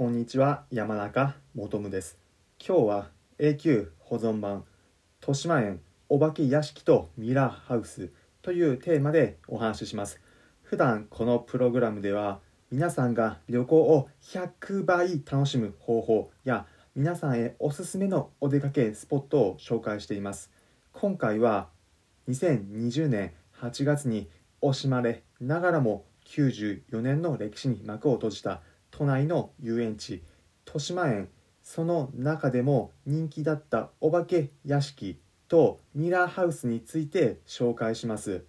こんにちは山中元夢です。今日は永久保存版豊島園お化け屋敷とミラーハウスというテーマでお話しします。普段このプログラムでは皆さんが旅行を100倍楽しむ方法や皆さんへおすすめのお出かけスポットを紹介しています。今回は2020年8月に惜しまれながらも94年の歴史に幕を閉じた都内の遊園地豊島園その中でも人気だったお化け屋敷とミラーハウスについて紹介します。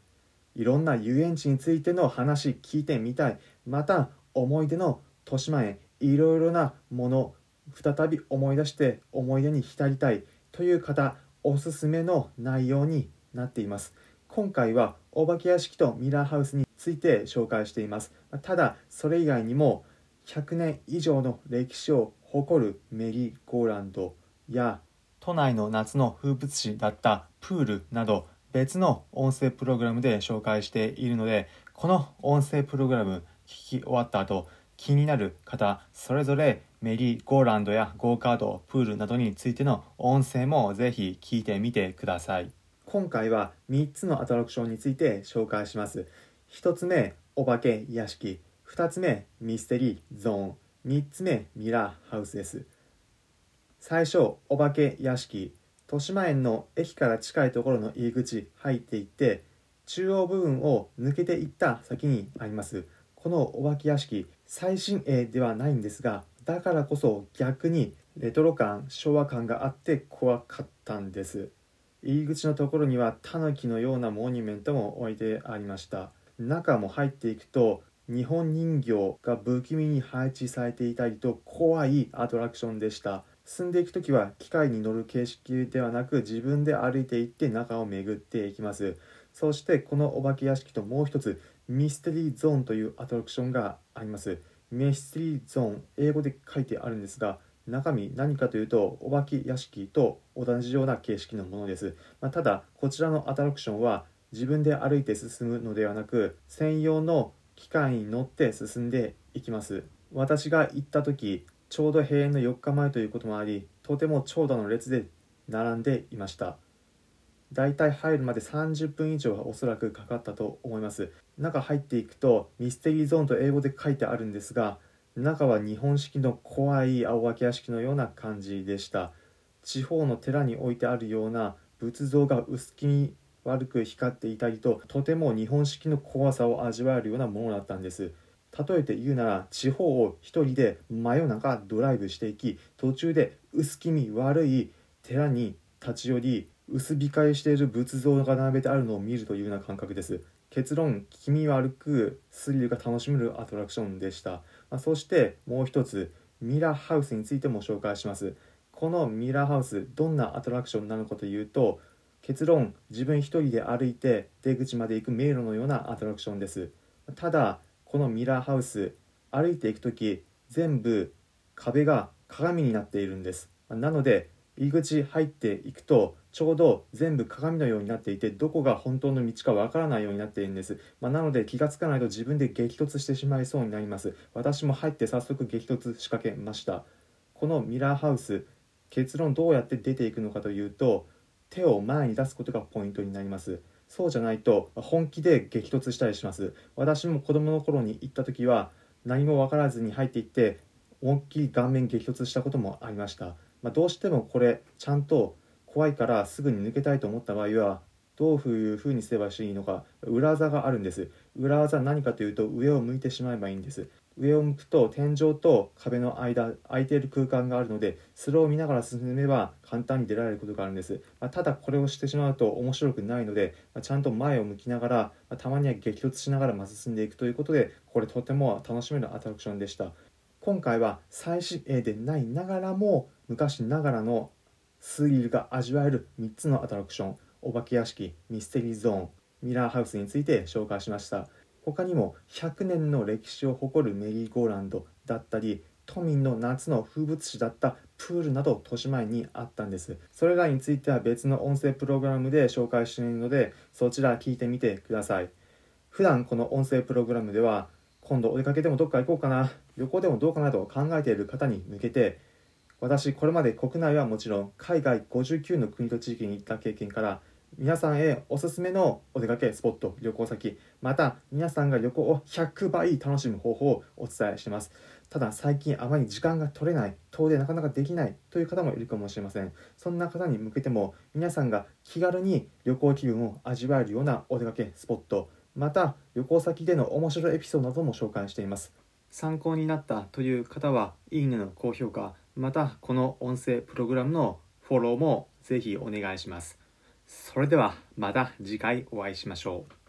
いろんな遊園地についての話聞いてみたいまた思い出の豊島園いろいろなもの再び思い出して思い出に浸りたいという方おすすめの内容になっています。今回はお化け屋敷とミラーハウスについて紹介しています。ただそれ以外にも100年以上の歴史を誇るメリーゴーランドや都内の夏の風物詩だったプールなど別の音声プログラムで紹介しているのでこの音声プログラム聞き終わった後気になる方それぞれメリーゴーランドやゴーカードプールなどについての音声もぜひ聞いてみてください。今回は3つのアトラクションについて紹介します。1つ目お化け屋敷。2つ目ミステリーゾーン。3つ目ミラーハウスです。最初お化け屋敷。豊島園の駅から近いところの入り口入っていって中央部分を抜けていった先にあります。このお化け屋敷最新鋭ではないんですがだからこそ逆にレトロ感昭和感があって怖かったんです。入り口のところにはタヌキのようなモニュメントも置いてありました。中も入っていくと日本人形が不気味に配置されていたりと怖いアトラクションでした。進んでいく時は機械に乗る形式ではなく自分で歩いていって中を巡っていきます。そしてこのお化け屋敷ともう一つミステリーゾーンというアトラクションがあります。ミステリーゾーン英語で書いてあるんですが中身何かというとお化け屋敷と同じような形式のものです、まあ、ただこちらのアトラクションは自分で歩いて進むのではなく専用の機械に乗って進んでいきます。私が行った時ちょうど閉園の4日前ということもありとても長蛇の列で並んでいました。だいたい入るまで30分以上はおそらくかかったと思います。中入っていくとミステリーゾーンと英語で書いてあるんですが中は日本式の怖い青化け屋敷のような感じでした。地方の寺に置いてあるような仏像が薄気味悪く光っていたりととても日本式の怖さを味わえるようなものだったんです。例えて言うなら地方を一人で真夜中ドライブしていき途中で薄気味悪い寺に立ち寄り薄控えしている仏像が並べてあるのを見るというような感覚です。結論気味悪くスリルが楽しめるアトラクションでした、まあ、そしてもう一つミラーハウスについても紹介します。このミラーハウスどんなアトラクションなのかというと結論自分一人で歩いて出口まで行く迷路のようなアトラクションです。ただこのミラーハウス歩いていく時全部壁が鏡になっているんです。なので入り口入っていくとちょうど全部鏡のようになっていてどこが本当の道かわからないようになっているんです、まあ、なので気がつかないと自分で激突してしまいそうになります。私も入って早速激突仕掛けました。このミラーハウス結論どうやって出ていくのかというと手を前に出すことがポイントになります。そうじゃないと本気で激突したりします。私も子供の頃に行った時は何も分からずに入っていって思いっきり顔面激突したこともありました、まあ、どうしてもこれちゃんと怖いからすぐに抜けたいと思った場合はどういうふうにすればいいのか裏技があるんです。裏技は何かというと上を向いてしまえばいいんです。上を向くと天井と壁の間空いている空間があるのでそれを見ながら進めば簡単に出られることがあるんです、まあ、ただこれをしてしまうと面白くないので、まあ、ちゃんと前を向きながら、まあ、たまには激突しながらま進んでいくということでこれとても楽しめるアトラクションでした。今回は最新鋭でないながらも昔ながらのスリルが味わえる3つのアトラクション。お化け屋敷ミステリーゾーンミラーハウスについて紹介しました。他にも100年の歴史を誇るメリーゴーランドだったり都民の夏の風物詩だったプールなど豊島園にあったんです。それらについては別の音声プログラムで紹介しているのでそちら聞いてみてください。普段この音声プログラムでは今度お出かけでもどっか行こうかな旅行でもどうかなと考えている方に向けて私これまで国内はもちろん海外59の国と地域に行った経験から皆さんへおすすめのお出かけスポット旅行先また皆さんが旅行を100倍楽しむ方法をお伝えしてます。ただ最近あまり時間が取れない遠出なかなかできないという方もいるかもしれません。そんな方に向けても皆さんが気軽に旅行気分を味わえるようなお出かけスポットまた旅行先での面白いエピソードなども紹介しています。参考になったという方はいいねの高評価またこの音声プログラムのフォローもぜひお願いします。それではまた次回お会いしましょう。